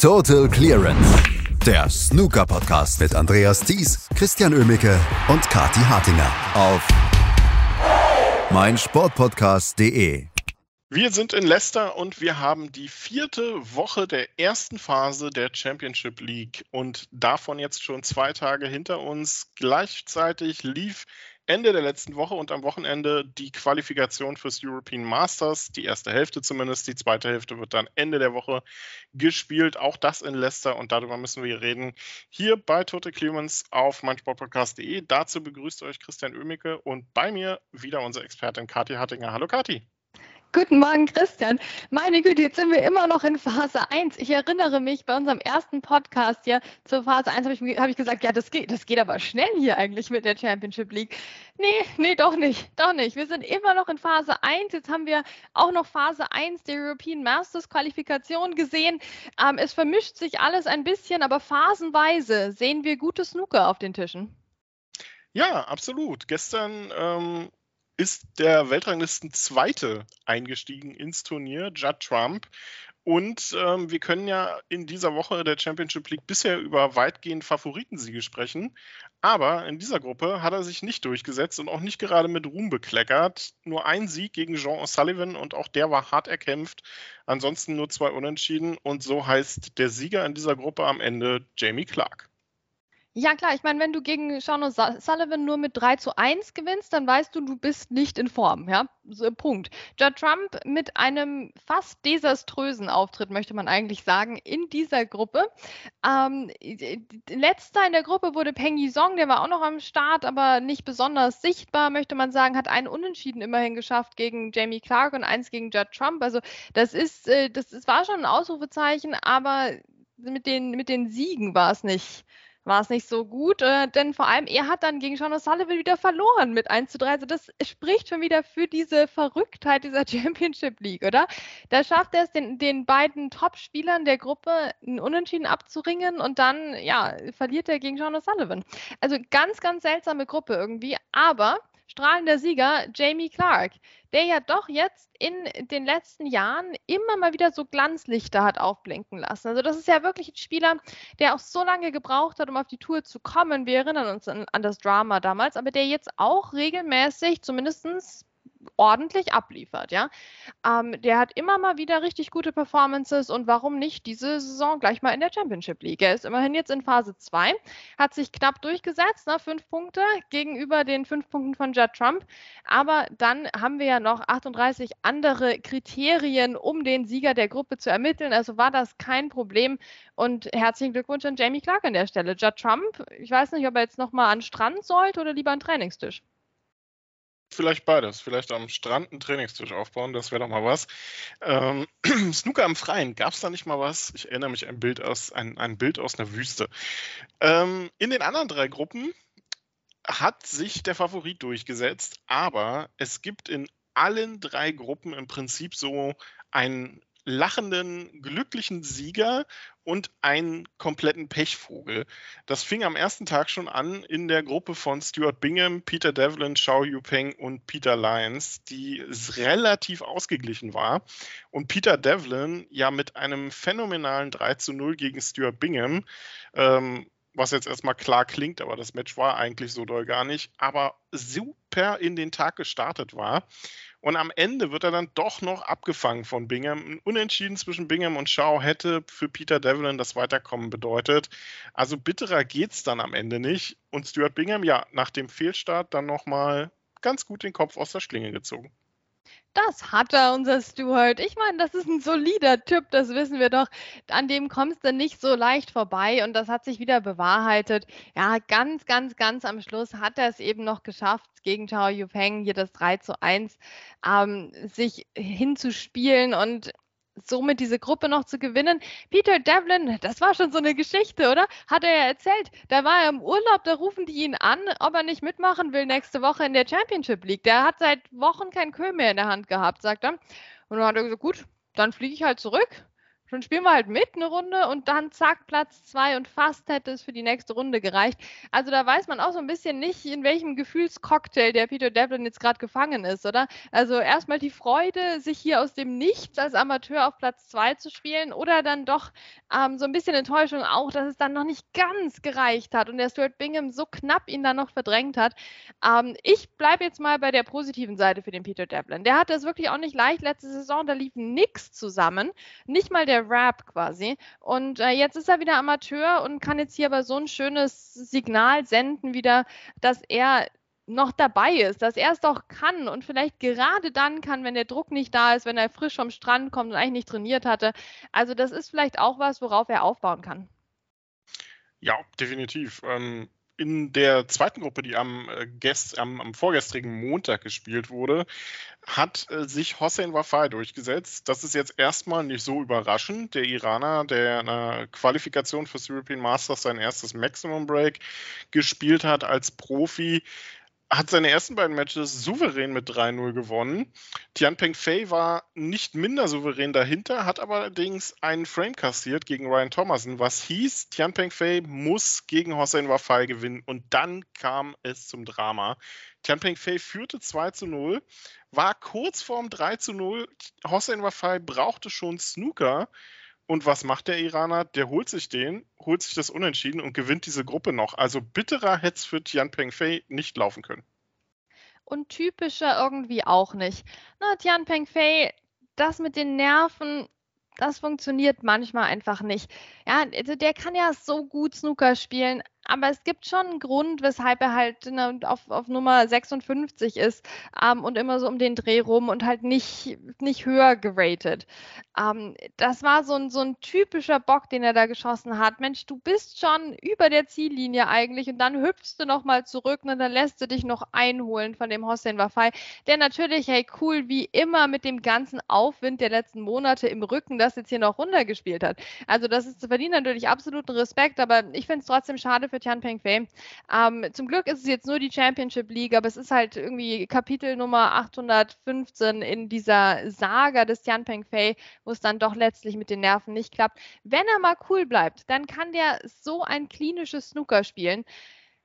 Total Clearance. Der Snooker-Podcast mit Andreas Thies, Christian Ömicke und Kati Hartinger auf meinsportpodcast.de. Wir sind in Leicester und wir haben die vierte Woche der ersten Phase der Championship League und davon jetzt schon zwei Tage hinter uns. Gleichzeitig lief Ende der letzten Woche und am Wochenende die Qualifikation fürs European Masters, die erste Hälfte zumindest, die zweite Hälfte wird dann Ende der Woche gespielt, auch das in Leicester und darüber müssen wir reden hier bei Tote Clemens auf meinsportpodcast.de. Dazu begrüßt euch Christian Oemicke und bei mir wieder unsere Expertin Kathi Hattinger. Hallo Kathi. Guten Morgen, Christian. Meine Güte, jetzt sind wir immer noch in Phase 1. Ich erinnere mich, bei unserem ersten Podcast ja zur Phase 1 habe ich, hab ich gesagt, ja, das geht, das geht aber schnell hier eigentlich mit der Championship League. Nee, nee, doch nicht, doch nicht. Wir sind immer noch in Phase 1. Jetzt haben wir auch noch Phase 1 der European Masters Qualifikation gesehen. Ähm, es vermischt sich alles ein bisschen, aber phasenweise sehen wir gute Snooker auf den Tischen. Ja, absolut. Gestern ähm, ist der Weltranglisten Zweite eingestiegen ins Turnier, Judd Trump. Und ähm, wir können ja in dieser Woche der Championship League bisher über weitgehend Favoritensiege sprechen. Aber in dieser Gruppe hat er sich nicht durchgesetzt und auch nicht gerade mit Ruhm bekleckert. Nur ein Sieg gegen Jean O'Sullivan und auch der war hart erkämpft. Ansonsten nur zwei Unentschieden. Und so heißt der Sieger in dieser Gruppe am Ende Jamie Clark. Ja, klar. Ich meine, wenn du gegen Sean O'Sullivan nur mit 3 zu 1 gewinnst, dann weißt du, du bist nicht in Form. Ja, so, Punkt. Judd Trump mit einem fast desaströsen Auftritt, möchte man eigentlich sagen, in dieser Gruppe. Ähm, letzter in der Gruppe wurde Peng Yisong, der war auch noch am Start, aber nicht besonders sichtbar, möchte man sagen, hat einen Unentschieden immerhin geschafft gegen Jamie Clark und eins gegen Judd Trump. Also das ist, äh, das, das war schon ein Ausrufezeichen, aber mit den, mit den Siegen war es nicht war es nicht so gut, äh, denn vor allem er hat dann gegen Sean O'Sullivan wieder verloren mit 1 zu 3. Also das spricht schon wieder für diese Verrücktheit dieser Championship League, oder? Da schafft er es, den, den beiden Top-Spielern der Gruppe einen Unentschieden abzuringen und dann, ja, verliert er gegen Sean O'Sullivan. Also ganz, ganz seltsame Gruppe irgendwie, aber strahlender Sieger Jamie Clark, der ja doch jetzt in den letzten Jahren immer mal wieder so Glanzlichter hat aufblinken lassen. Also das ist ja wirklich ein Spieler, der auch so lange gebraucht hat, um auf die Tour zu kommen. Wir erinnern uns an, an das Drama damals, aber der jetzt auch regelmäßig, zumindest ordentlich abliefert, ja. Ähm, der hat immer mal wieder richtig gute Performances und warum nicht diese Saison gleich mal in der Championship League? Er ist immerhin jetzt in Phase 2, hat sich knapp durchgesetzt, ne, fünf Punkte gegenüber den fünf Punkten von Judd Trump. Aber dann haben wir ja noch 38 andere Kriterien, um den Sieger der Gruppe zu ermitteln. Also war das kein Problem. Und herzlichen Glückwunsch an Jamie Clark an der Stelle. Judd Trump, ich weiß nicht, ob er jetzt nochmal an Strand sollte oder lieber an Trainingstisch. Vielleicht beides. Vielleicht am Strand einen Trainingstisch aufbauen, das wäre doch mal was. Ähm, Snooker im Freien, gab es da nicht mal was? Ich erinnere mich an ein Bild aus, ein, ein Bild aus einer Wüste. Ähm, in den anderen drei Gruppen hat sich der Favorit durchgesetzt, aber es gibt in allen drei Gruppen im Prinzip so ein lachenden, glücklichen Sieger und einen kompletten Pechvogel. Das fing am ersten Tag schon an in der Gruppe von Stuart Bingham, Peter Devlin, Xiao Yupeng und Peter Lyons, die relativ ausgeglichen war. Und Peter Devlin ja mit einem phänomenalen 3 zu 0 gegen Stuart Bingham, ähm, was jetzt erstmal klar klingt, aber das Match war eigentlich so doll gar nicht, aber super in den Tag gestartet war. Und am Ende wird er dann doch noch abgefangen von Bingham. Ein Unentschieden zwischen Bingham und Shaw hätte für Peter Devlin das Weiterkommen bedeutet. Also bitterer geht es dann am Ende nicht. Und Stuart Bingham, ja, nach dem Fehlstart dann nochmal ganz gut den Kopf aus der Schlinge gezogen. Das hat er, unser Stuart. Ich meine, das ist ein solider Typ, das wissen wir doch. An dem kommst du nicht so leicht vorbei und das hat sich wieder bewahrheitet. Ja, ganz, ganz, ganz am Schluss hat er es eben noch geschafft, gegen Chao Yupeng hier das 3 zu 1 ähm, sich hinzuspielen und somit diese Gruppe noch zu gewinnen. Peter Devlin, das war schon so eine Geschichte, oder? Hat er ja erzählt. Da war er im Urlaub, da rufen die ihn an, ob er nicht mitmachen will nächste Woche in der Championship League. Der hat seit Wochen kein Köhl mehr in der Hand gehabt, sagt er. Und dann hat er gesagt, gut, dann fliege ich halt zurück Schon spielen wir halt mit eine Runde und dann zack, Platz zwei und fast hätte es für die nächste Runde gereicht. Also da weiß man auch so ein bisschen nicht, in welchem Gefühlscocktail der Peter Devlin jetzt gerade gefangen ist, oder? Also erstmal die Freude, sich hier aus dem Nichts als Amateur auf Platz zwei zu spielen oder dann doch ähm, so ein bisschen Enttäuschung auch, dass es dann noch nicht ganz gereicht hat und der Stuart Bingham so knapp ihn dann noch verdrängt hat. Ähm, ich bleibe jetzt mal bei der positiven Seite für den Peter Devlin. Der hatte es wirklich auch nicht leicht letzte Saison, da lief nichts zusammen. Nicht mal der Rap quasi. Und äh, jetzt ist er wieder Amateur und kann jetzt hier aber so ein schönes Signal senden wieder, dass er noch dabei ist, dass er es doch kann und vielleicht gerade dann kann, wenn der Druck nicht da ist, wenn er frisch vom Strand kommt und eigentlich nicht trainiert hatte. Also das ist vielleicht auch was, worauf er aufbauen kann. Ja, definitiv. Ähm, in der zweiten Gruppe, die am, äh, gest, am, am vorgestrigen Montag gespielt wurde, hat äh, sich Hossein Wafai durchgesetzt. Das ist jetzt erstmal nicht so überraschend. Der Iraner, der in der Qualifikation fürs European Masters sein erstes Maximum Break gespielt hat als Profi, hat seine ersten beiden Matches souverän mit 3-0 gewonnen. Tianpeng Fei war nicht minder souverän dahinter, hat aber allerdings einen Frame kassiert gegen Ryan Thomason, was hieß, Tianpeng Fei muss gegen Hossein Wafai gewinnen. Und dann kam es zum Drama. Tianpeng Fei führte 2 0, war kurz vorm 3 0. Hossein Wafai brauchte schon Snooker und was macht der Iraner? Der holt sich den, holt sich das Unentschieden und gewinnt diese Gruppe noch. Also bitterer hätte es für Tian Pengfei nicht laufen können. Und typischer irgendwie auch nicht. Na, Tian Pengfei, das mit den Nerven, das funktioniert manchmal einfach nicht. Ja, also der kann ja so gut Snooker spielen, aber es gibt schon einen Grund, weshalb er halt ne, auf, auf Nummer 56 ist ähm, und immer so um den Dreh rum und halt nicht, nicht höher geratet. Ähm, das war so ein, so ein typischer Bock, den er da geschossen hat. Mensch, du bist schon über der Ziellinie eigentlich und dann hüpfst du nochmal zurück und dann lässt du dich noch einholen von dem Hossein Wafai, der natürlich, hey, cool, wie immer mit dem ganzen Aufwind der letzten Monate im Rücken das jetzt hier noch runtergespielt hat. Also das ist, verdient natürlich absoluten Respekt, aber ich finde es trotzdem schade für Tianpeng Fei. Ähm, zum Glück ist es jetzt nur die Championship League, aber es ist halt irgendwie Kapitel Nummer 815 in dieser Saga des Tianpeng Fei, wo es dann doch letztlich mit den Nerven nicht klappt. Wenn er mal cool bleibt, dann kann der so ein klinisches Snooker spielen.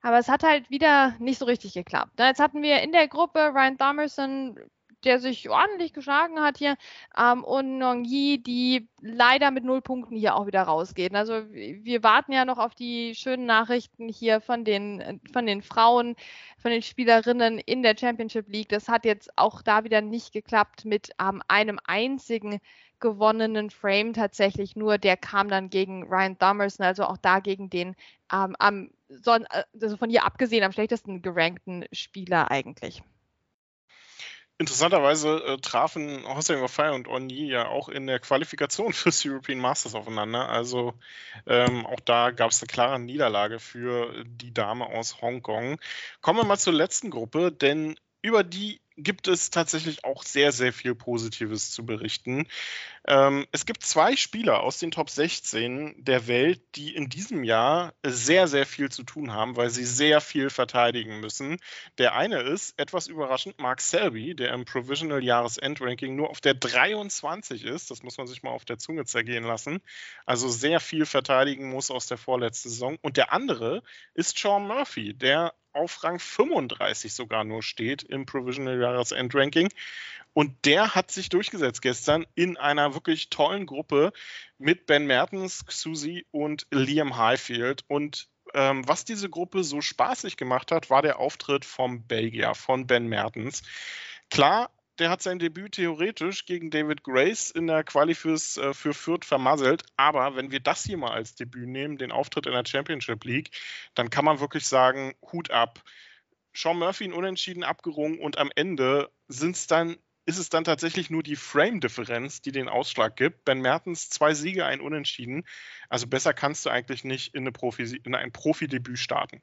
Aber es hat halt wieder nicht so richtig geklappt. Jetzt hatten wir in der Gruppe Ryan Thomerson, der sich ordentlich geschlagen hat hier. Ähm, und Nong Yi, die leider mit null Punkten hier auch wieder rausgeht. Also wir warten ja noch auf die schönen Nachrichten hier von den, von den Frauen, von den Spielerinnen in der Championship League. Das hat jetzt auch da wieder nicht geklappt mit ähm, einem einzigen gewonnenen Frame tatsächlich nur. Der kam dann gegen Ryan Thomerson, also auch da gegen den ähm, am, also von hier abgesehen am schlechtesten gerankten Spieler eigentlich. Interessanterweise äh, trafen Hossein Wafai und Onyi ja auch in der Qualifikation fürs European Masters aufeinander. Also ähm, auch da gab es eine klare Niederlage für die Dame aus Hongkong. Kommen wir mal zur letzten Gruppe, denn über die gibt es tatsächlich auch sehr, sehr viel Positives zu berichten. Ähm, es gibt zwei Spieler aus den Top 16 der Welt, die in diesem Jahr sehr, sehr viel zu tun haben, weil sie sehr viel verteidigen müssen. Der eine ist, etwas überraschend, Mark Selby, der im Provisional Jahresendranking nur auf der 23 ist. Das muss man sich mal auf der Zunge zergehen lassen. Also sehr viel verteidigen muss aus der vorletzten Saison. Und der andere ist Sean Murphy, der auf Rang 35 sogar nur steht im Provisional Jahresendranking. Und der hat sich durchgesetzt gestern in einer wirklich tollen Gruppe mit Ben Mertens, Susi und Liam Highfield. Und ähm, was diese Gruppe so spaßig gemacht hat, war der Auftritt vom Belgier, von Ben Mertens. Klar, der hat sein Debüt theoretisch gegen David Grace in der Quali fürs, äh, für Fürth vermasselt. Aber wenn wir das hier mal als Debüt nehmen, den Auftritt in der Championship League, dann kann man wirklich sagen, Hut ab. Sean Murphy ein Unentschieden abgerungen und am Ende sind's dann, ist es dann tatsächlich nur die Frame-Differenz, die den Ausschlag gibt. Ben Mertens zwei Siege, ein Unentschieden. Also besser kannst du eigentlich nicht in, eine Profi, in ein Profidebüt starten.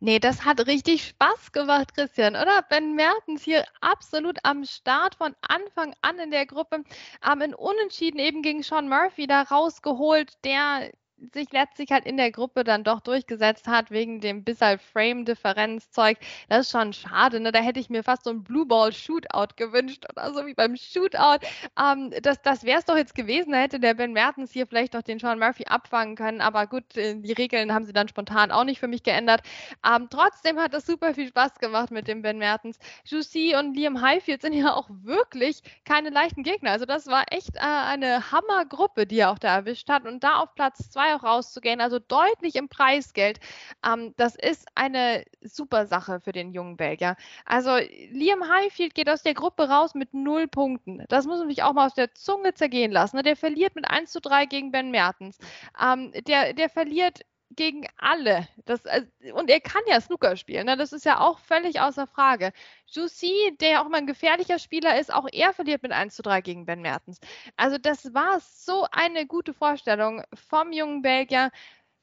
Nee, das hat richtig Spaß gemacht, Christian, oder? Ben Mertens hier absolut am Start von Anfang an in der Gruppe, ähm, in Unentschieden eben gegen Sean Murphy da rausgeholt, der sich letztlich halt in der Gruppe dann doch durchgesetzt hat, wegen dem bisschen Frame-Differenz-Zeug. Das ist schon schade. Ne? Da hätte ich mir fast so ein Blue Ball-Shootout gewünscht oder so wie beim Shootout. Ähm, das das wäre es doch jetzt gewesen. Da hätte der Ben Mertens hier vielleicht noch den Sean Murphy abfangen können. Aber gut, äh, die Regeln haben sie dann spontan auch nicht für mich geändert. Ähm, trotzdem hat das super viel Spaß gemacht mit dem Ben Mertens. Juicy und Liam Highfield sind ja auch wirklich keine leichten Gegner. Also das war echt äh, eine Hammergruppe, die er auch da erwischt hat. Und da auf Platz zwei auch rauszugehen, also deutlich im Preisgeld, ähm, das ist eine super Sache für den jungen Belgier. Also Liam Highfield geht aus der Gruppe raus mit null Punkten. Das muss man sich auch mal aus der Zunge zergehen lassen. Ne? Der verliert mit 1 zu 3 gegen Ben Mertens. Ähm, der, der verliert gegen alle. Das, äh, und er kann ja Snooker spielen, ne? das ist ja auch völlig außer Frage. Jussi, der ja auch immer ein gefährlicher Spieler ist, auch er verliert mit 1 zu 3 gegen Ben Mertens. Also das war so eine gute Vorstellung vom jungen Belgier.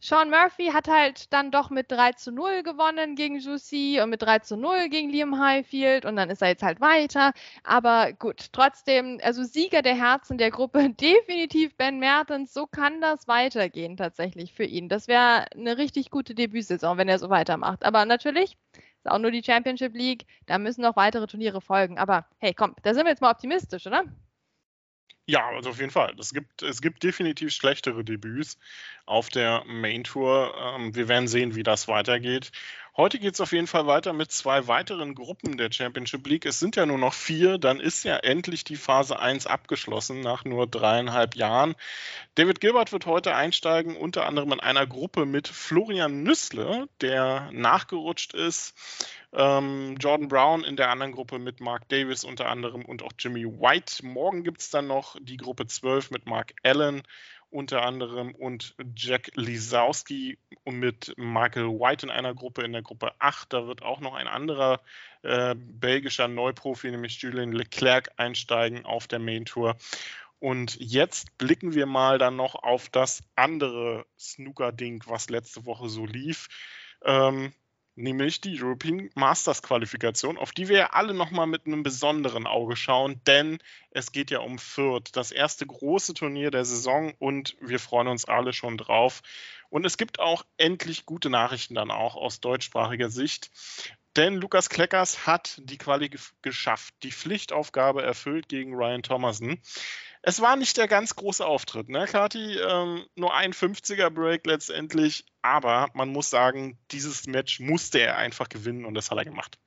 Sean Murphy hat halt dann doch mit 3 zu 0 gewonnen gegen Juicy und mit 3 zu 0 gegen Liam Highfield und dann ist er jetzt halt weiter. Aber gut, trotzdem, also Sieger der Herzen der Gruppe, definitiv Ben Mertens. So kann das weitergehen tatsächlich für ihn. Das wäre eine richtig gute Debütsaison, wenn er so weitermacht. Aber natürlich ist auch nur die Championship League, da müssen noch weitere Turniere folgen. Aber hey, komm, da sind wir jetzt mal optimistisch, oder? Ja, also auf jeden Fall. Es gibt, es gibt definitiv schlechtere Debüts auf der Main Tour. Ähm, wir werden sehen, wie das weitergeht. Heute geht es auf jeden Fall weiter mit zwei weiteren Gruppen der Championship League. Es sind ja nur noch vier, dann ist ja endlich die Phase 1 abgeschlossen nach nur dreieinhalb Jahren. David Gilbert wird heute einsteigen, unter anderem in einer Gruppe mit Florian Nüssle, der nachgerutscht ist. Ähm, Jordan Brown in der anderen Gruppe mit Mark Davis unter anderem und auch Jimmy White. Morgen gibt es dann noch die Gruppe 12 mit Mark Allen unter anderem und Jack Lisowski mit Michael White in einer Gruppe, in der Gruppe 8. Da wird auch noch ein anderer äh, belgischer Neuprofi, nämlich Julien Leclerc, einsteigen auf der Main Tour. Und jetzt blicken wir mal dann noch auf das andere Snooker-Ding, was letzte Woche so lief. Ähm, nämlich die European Masters Qualifikation, auf die wir ja alle nochmal mit einem besonderen Auge schauen, denn es geht ja um Fürth, das erste große Turnier der Saison und wir freuen uns alle schon drauf. Und es gibt auch endlich gute Nachrichten dann auch aus deutschsprachiger Sicht. Denn Lukas Kleckers hat die Quali geschafft, die Pflichtaufgabe erfüllt gegen Ryan Thomason. Es war nicht der ganz große Auftritt, ne, Kati? Ähm, nur ein 50er Break letztendlich, aber man muss sagen, dieses Match musste er einfach gewinnen und das hat er gemacht.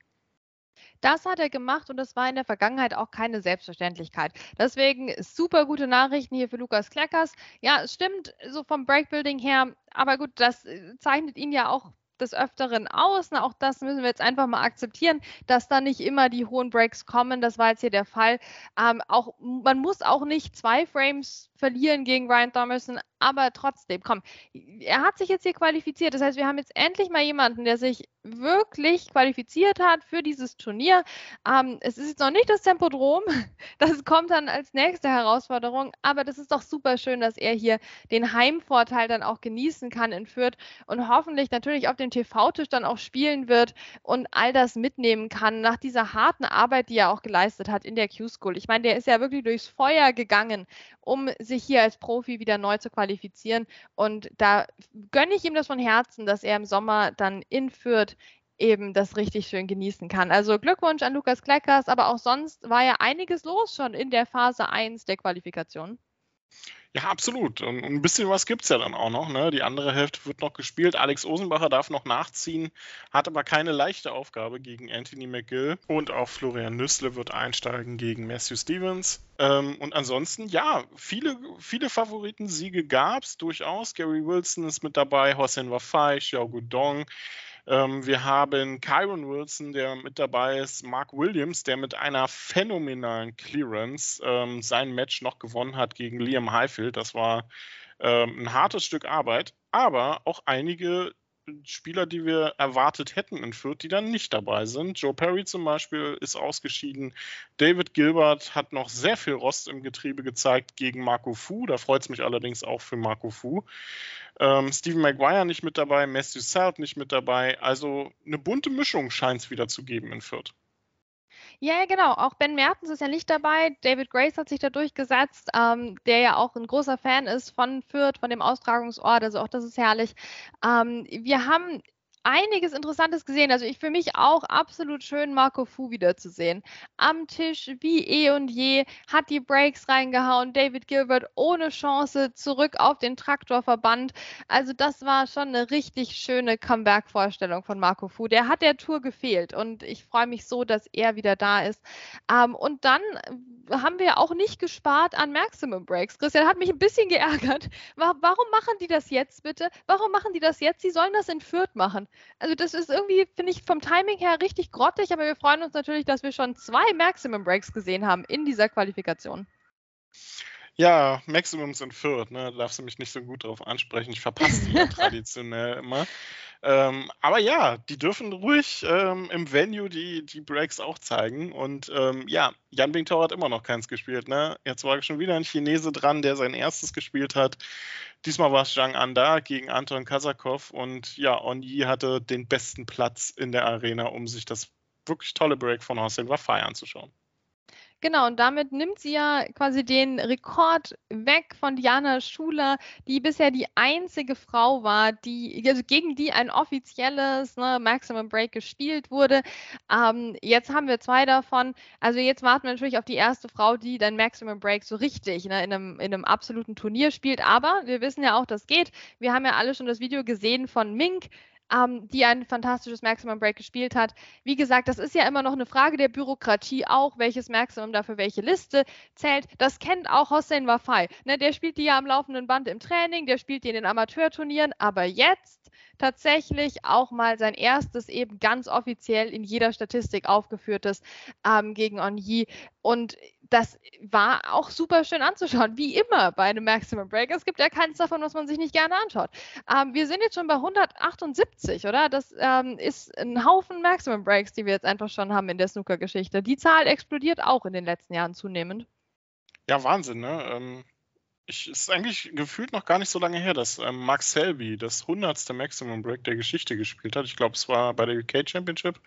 Das hat er gemacht und das war in der Vergangenheit auch keine Selbstverständlichkeit. Deswegen super gute Nachrichten hier für Lukas Kleckers. Ja, es stimmt, so vom Breakbuilding her, aber gut, das äh, zeichnet ihn ja auch des Öfteren aus. Na, auch das müssen wir jetzt einfach mal akzeptieren, dass da nicht immer die hohen Breaks kommen. Das war jetzt hier der Fall. Ähm, auch, man muss auch nicht zwei Frames verlieren gegen Ryan Thomason, aber trotzdem, komm, er hat sich jetzt hier qualifiziert. Das heißt, wir haben jetzt endlich mal jemanden, der sich wirklich qualifiziert hat für dieses Turnier. Ähm, es ist jetzt noch nicht das Tempodrom, das kommt dann als nächste Herausforderung, aber das ist doch super schön, dass er hier den Heimvorteil dann auch genießen kann in Fürth und hoffentlich natürlich auf dem TV-Tisch dann auch spielen wird und all das mitnehmen kann nach dieser harten Arbeit, die er auch geleistet hat in der Q-School. Ich meine, der ist ja wirklich durchs Feuer gegangen, um sich hier als Profi wieder neu zu qualifizieren und da gönne ich ihm das von Herzen, dass er im Sommer dann in Fürth eben das richtig schön genießen kann. Also Glückwunsch an Lukas Kleckers, aber auch sonst war ja einiges los schon in der Phase 1 der Qualifikation. Ja, absolut. Und ein bisschen was gibt es ja dann auch noch. Ne? Die andere Hälfte wird noch gespielt. Alex Osenbacher darf noch nachziehen, hat aber keine leichte Aufgabe gegen Anthony McGill. Und auch Florian Nüssle wird einsteigen gegen Matthew Stevens. Ähm, und ansonsten, ja, viele, viele Favoritensiege gab es durchaus. Gary Wilson ist mit dabei, Hossein Wafai, Xiao Gudong. Ähm, wir haben Kyron Wilson, der mit dabei ist, Mark Williams, der mit einer phänomenalen Clearance ähm, sein Match noch gewonnen hat gegen Liam Highfield. Das war ähm, ein hartes Stück Arbeit, aber auch einige Spieler, die wir erwartet hätten in Fürth, die dann nicht dabei sind. Joe Perry zum Beispiel ist ausgeschieden. David Gilbert hat noch sehr viel Rost im Getriebe gezeigt gegen Marco Fu. Da freut es mich allerdings auch für Marco Fu. Ähm, Stephen Maguire nicht mit dabei, Matthew Selt nicht mit dabei. Also eine bunte Mischung scheint es wieder zu geben in Fürth. Ja, genau. Auch Ben Mertens ist ja nicht dabei. David Grace hat sich da durchgesetzt, ähm, der ja auch ein großer Fan ist von Fürth, von dem Austragungsort. Also auch das ist herrlich. Ähm, wir haben einiges Interessantes gesehen. Also ich für mich auch absolut schön, Marco Fu wiederzusehen. Am Tisch wie eh und je, hat die Breaks reingehauen. David Gilbert ohne Chance zurück auf den Traktorverband. Also das war schon eine richtig schöne Comeback-Vorstellung von Marco Fu. Der hat der Tour gefehlt und ich freue mich so, dass er wieder da ist. Ähm, und dann haben wir auch nicht gespart an Maximum Breaks. Christian hat mich ein bisschen geärgert. Warum machen die das jetzt bitte? Warum machen die das jetzt? Sie sollen das in Fürth machen. Also das ist irgendwie, finde ich, vom Timing her richtig grottig, aber wir freuen uns natürlich, dass wir schon zwei Maximum Breaks gesehen haben in dieser Qualifikation. Ja, Maximums in Fürth, ne? Da darfst du mich nicht so gut drauf ansprechen. Ich verpasse die ja traditionell immer. Ähm, aber ja, die dürfen ruhig ähm, im Venue die, die Breaks auch zeigen. Und ähm, ja, Jan Bingtao hat immer noch keins gespielt. Ne? Jetzt war schon wieder ein Chinese dran, der sein erstes gespielt hat. Diesmal war es Zhang Anda gegen Anton Kazakov. Und ja, Onyi hatte den besten Platz in der Arena, um sich das wirklich tolle Break von Hossein Wafai anzuschauen. Genau, und damit nimmt sie ja quasi den Rekord weg von Diana Schuler, die bisher die einzige Frau war, die, also gegen die ein offizielles ne, Maximum Break gespielt wurde. Ähm, jetzt haben wir zwei davon. Also jetzt warten wir natürlich auf die erste Frau, die dann Maximum Break so richtig ne, in, einem, in einem absoluten Turnier spielt. Aber wir wissen ja auch, das geht. Wir haben ja alle schon das Video gesehen von Mink, ähm, die ein fantastisches Maximum Break gespielt hat. Wie gesagt, das ist ja immer noch eine Frage der Bürokratie auch, welches Maximum dafür welche Liste zählt. Das kennt auch Hossein Wafai. Ne, der spielt die ja am laufenden Band im Training, der spielt die in den Amateurturnieren, aber jetzt tatsächlich auch mal sein erstes eben ganz offiziell in jeder Statistik aufgeführtes ähm, gegen Onyi. Und das war auch super schön anzuschauen, wie immer bei einem Maximum Break. Es gibt ja keins davon, was man sich nicht gerne anschaut. Ähm, wir sind jetzt schon bei 178, oder? Das ähm, ist ein Haufen Maximum Breaks, die wir jetzt einfach schon haben in der Snooker-Geschichte. Die Zahl explodiert auch in den letzten Jahren zunehmend. Ja, Wahnsinn, ne? Ähm, ich, es ist eigentlich gefühlt noch gar nicht so lange her, dass ähm, Mark Selby das 100. Maximum Break der Geschichte gespielt hat. Ich glaube, es war bei der UK Championship.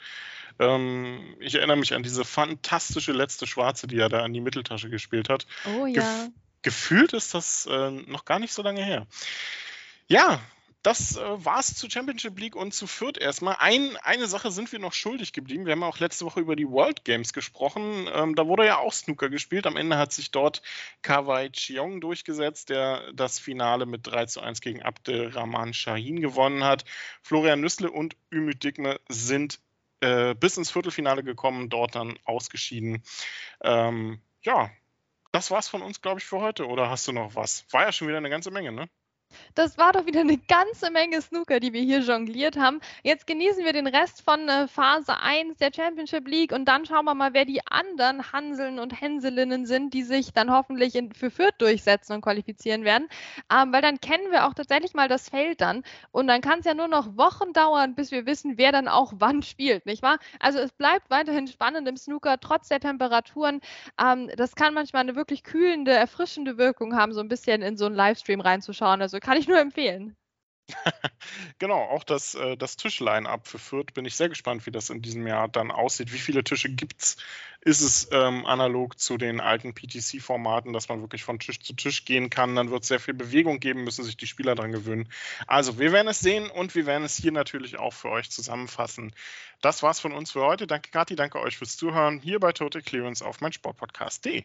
Ähm, ich erinnere mich an diese fantastische letzte Schwarze, die er da an die Mitteltasche gespielt hat. Oh ja. Gef gefühlt ist das äh, noch gar nicht so lange her. Ja, das äh, war's zu Championship League und zu Fürth erstmal. Ein, eine Sache sind wir noch schuldig geblieben. Wir haben auch letzte Woche über die World Games gesprochen. Ähm, da wurde ja auch Snooker gespielt. Am Ende hat sich dort Kawai Chiong durchgesetzt, der das Finale mit 3 zu 1 gegen Abdelrahman Shahin gewonnen hat. Florian Nüssle und Ümit Digme sind äh, bis ins Viertelfinale gekommen, dort dann ausgeschieden. Ähm, ja, das war's von uns, glaube ich, für heute. Oder hast du noch was? War ja schon wieder eine ganze Menge, ne? Das war doch wieder eine ganze Menge Snooker, die wir hier jongliert haben. Jetzt genießen wir den Rest von äh, Phase 1 der Championship League und dann schauen wir mal, wer die anderen Hanseln und Hänselinnen sind, die sich dann hoffentlich in, für Fürth durchsetzen und qualifizieren werden. Ähm, weil dann kennen wir auch tatsächlich mal das Feld dann und dann kann es ja nur noch Wochen dauern, bis wir wissen, wer dann auch wann spielt, nicht wahr? Also es bleibt weiterhin spannend im Snooker, trotz der Temperaturen. Ähm, das kann manchmal eine wirklich kühlende, erfrischende Wirkung haben, so ein bisschen in so einen Livestream reinzuschauen. Also kann ich nur empfehlen. genau, auch das, äh, das Tischline-up für Fürth bin ich sehr gespannt, wie das in diesem Jahr dann aussieht. Wie viele Tische gibt es? Ist es ähm, analog zu den alten PTC-Formaten, dass man wirklich von Tisch zu Tisch gehen kann? Dann wird es sehr viel Bewegung geben, müssen sich die Spieler daran gewöhnen. Also, wir werden es sehen und wir werden es hier natürlich auch für euch zusammenfassen. Das war's von uns für heute. Danke, Kathi, danke euch fürs Zuhören hier bei Total Clearance auf meinsportpodcast.de.